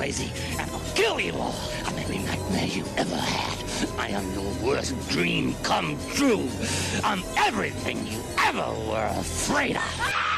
Crazy and I'll kill you all. I'm every nightmare you ever had. I am your worst dream come true. I'm everything you ever were afraid of.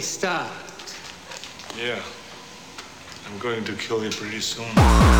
Start? Yeah. I'm going to kill you pretty soon.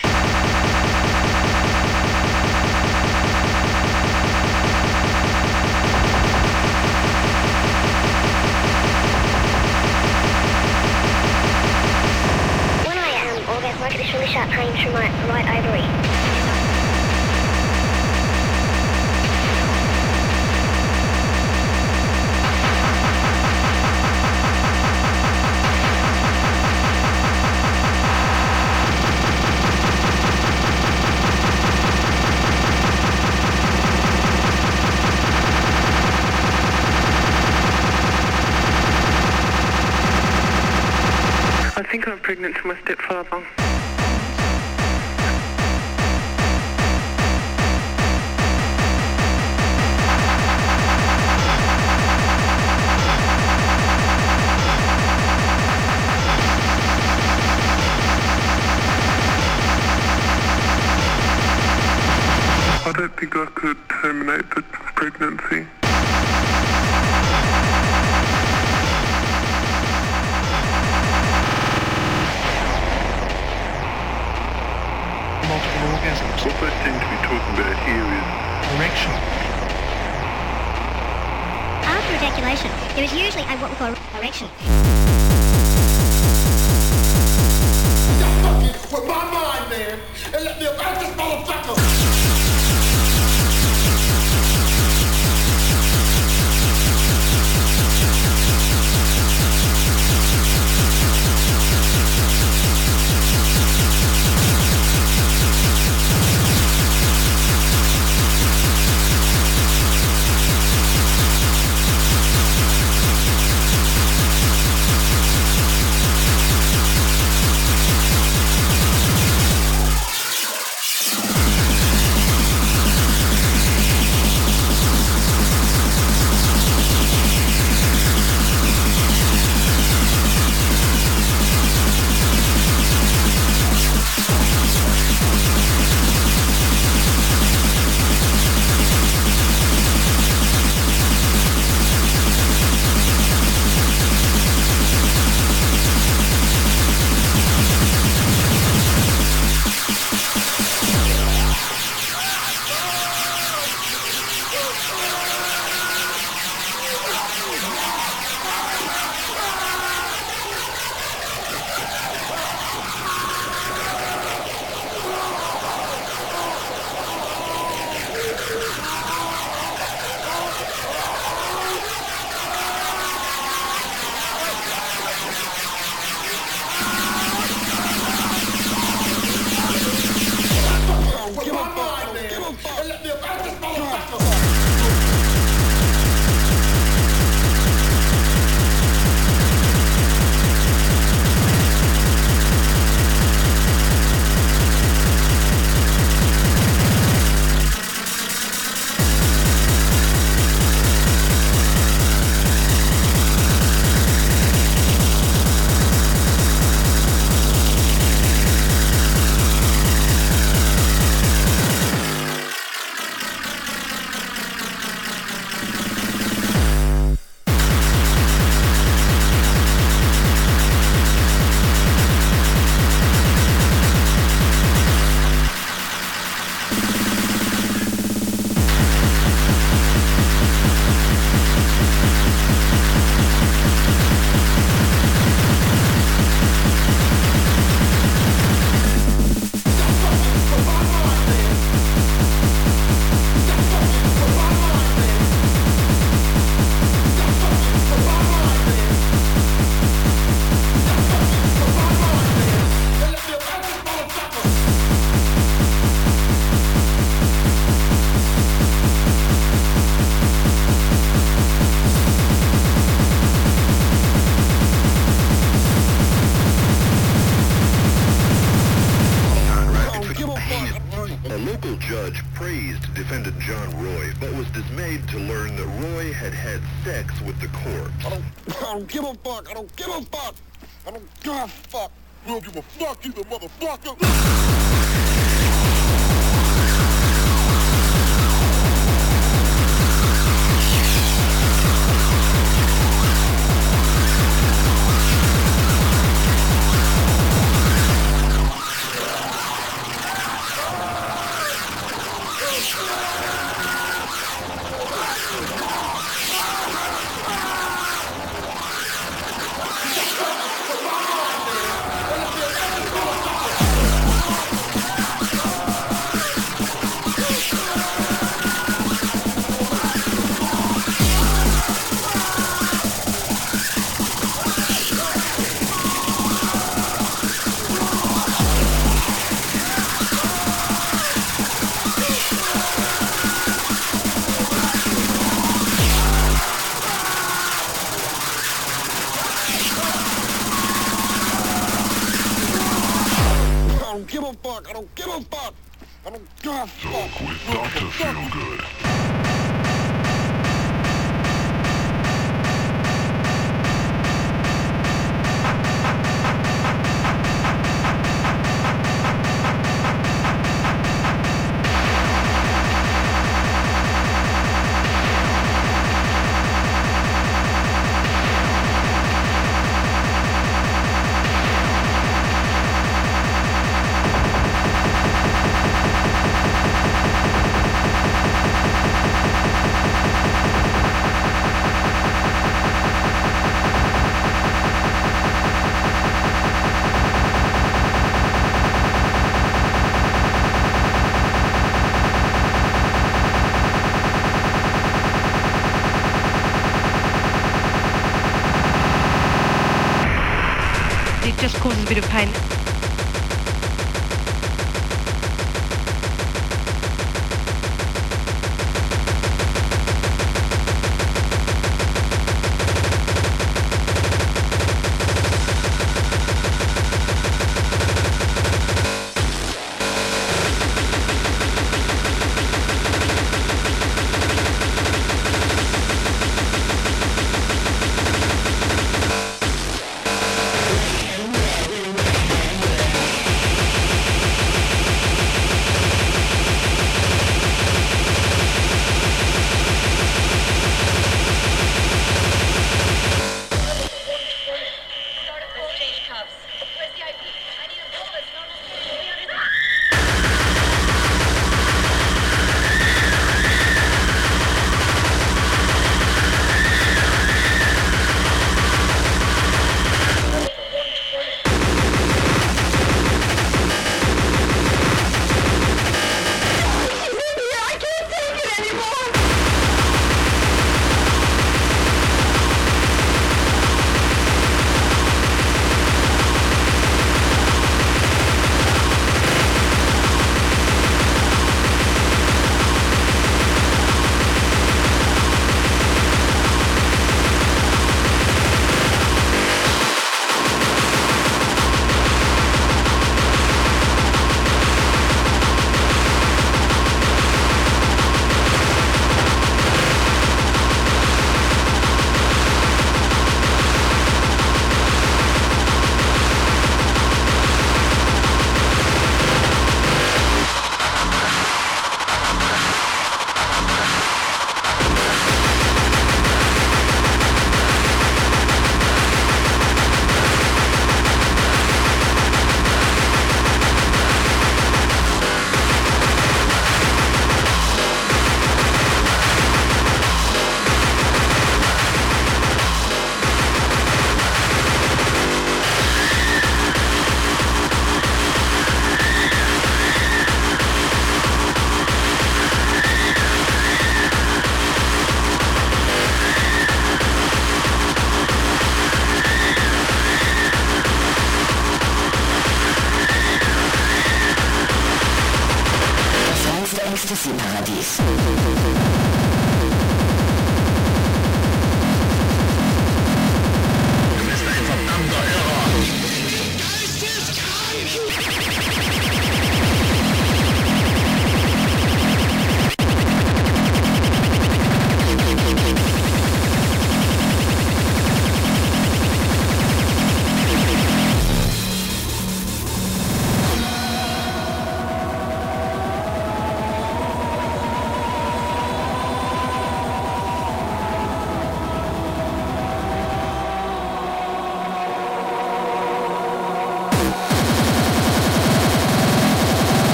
really pain through my right ovary. I think I'm pregnant to my stepfather. Erection. After ejaculation, there is usually a what we call erection. With my mind, man, and let me about this motherfucker. The. I don't, I don't give a fuck. I don't give a fuck. I don't give a fuck. You don't give a fuck you the motherfucker. Bit of pain.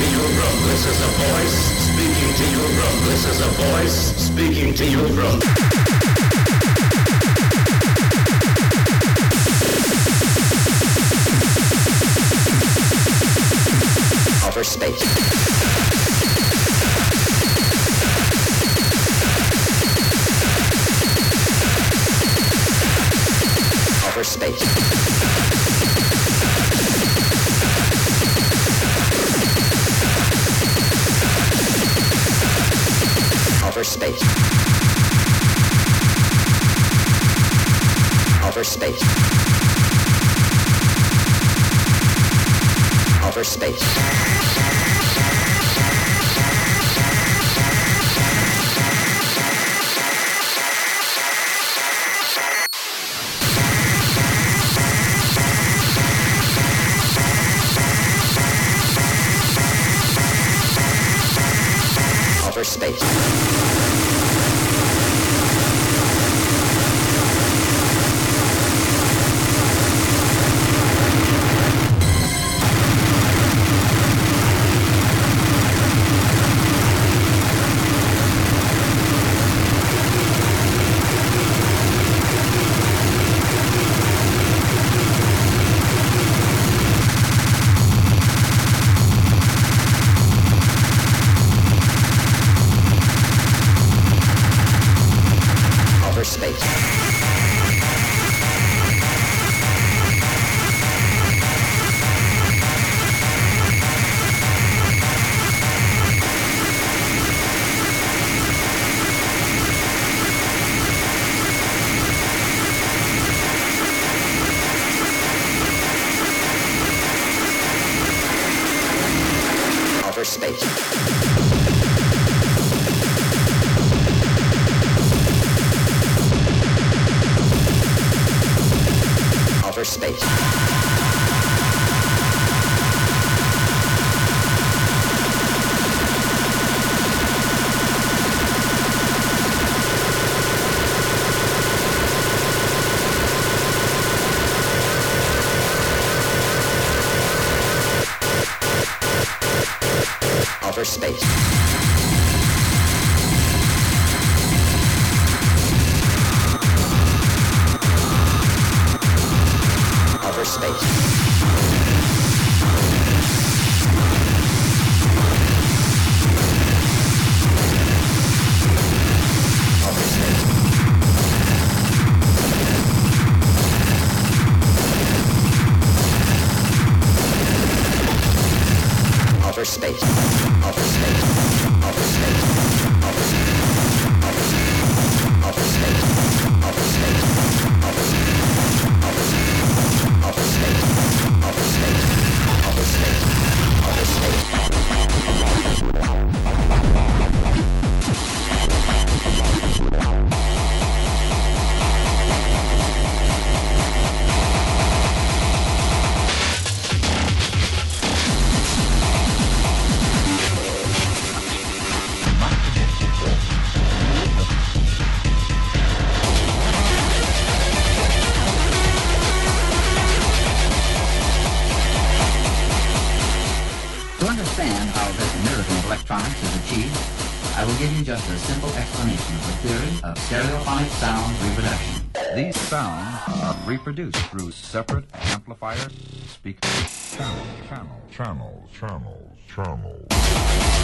to from this is a voice speaking to you from this is a voice speaking to you from space. space. reproduced through separate amplifiers, speakers, channel, channel, channel, channel, channel.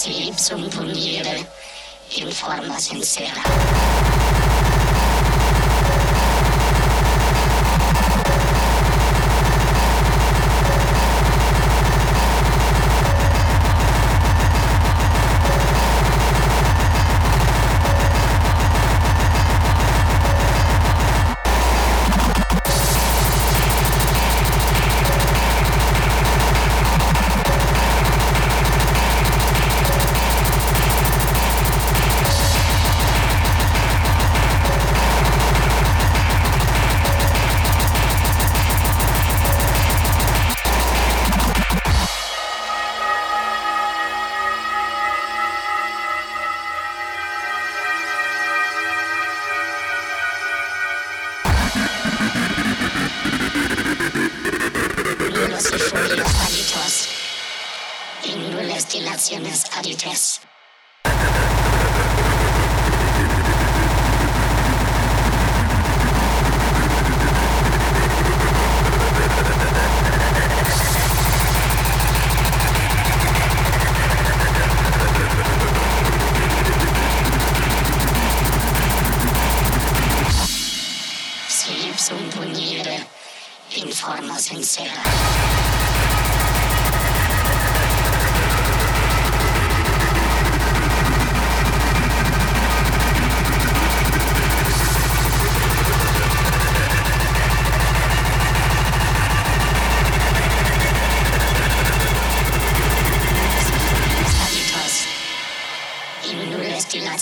slip som fungerer, en forma sincera.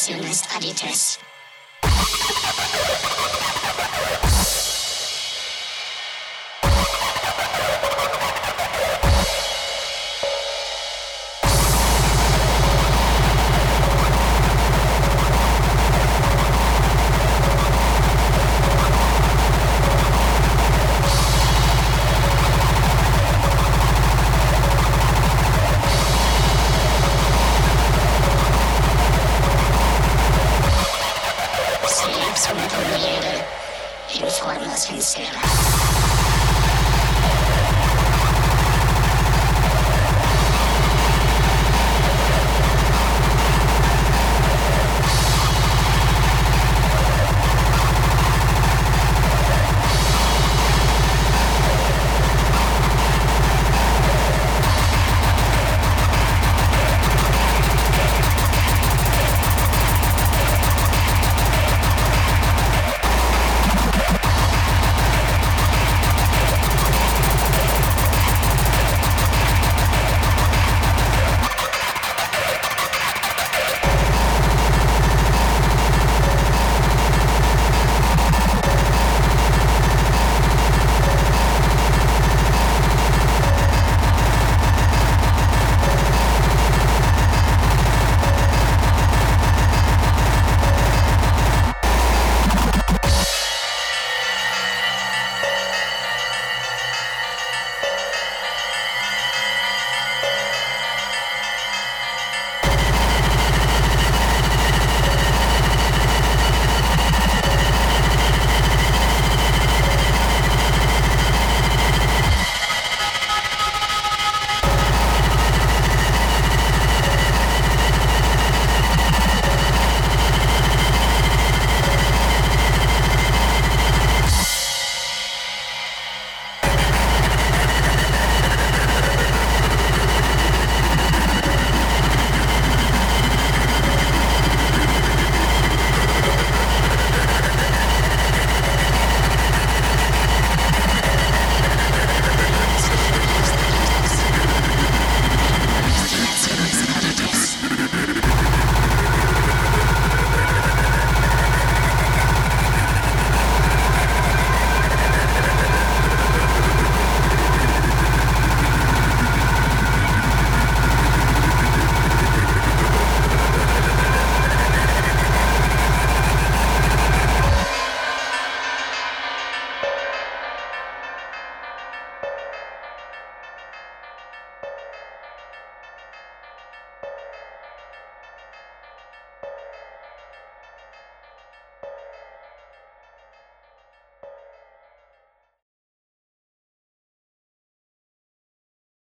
Dilaciones adites.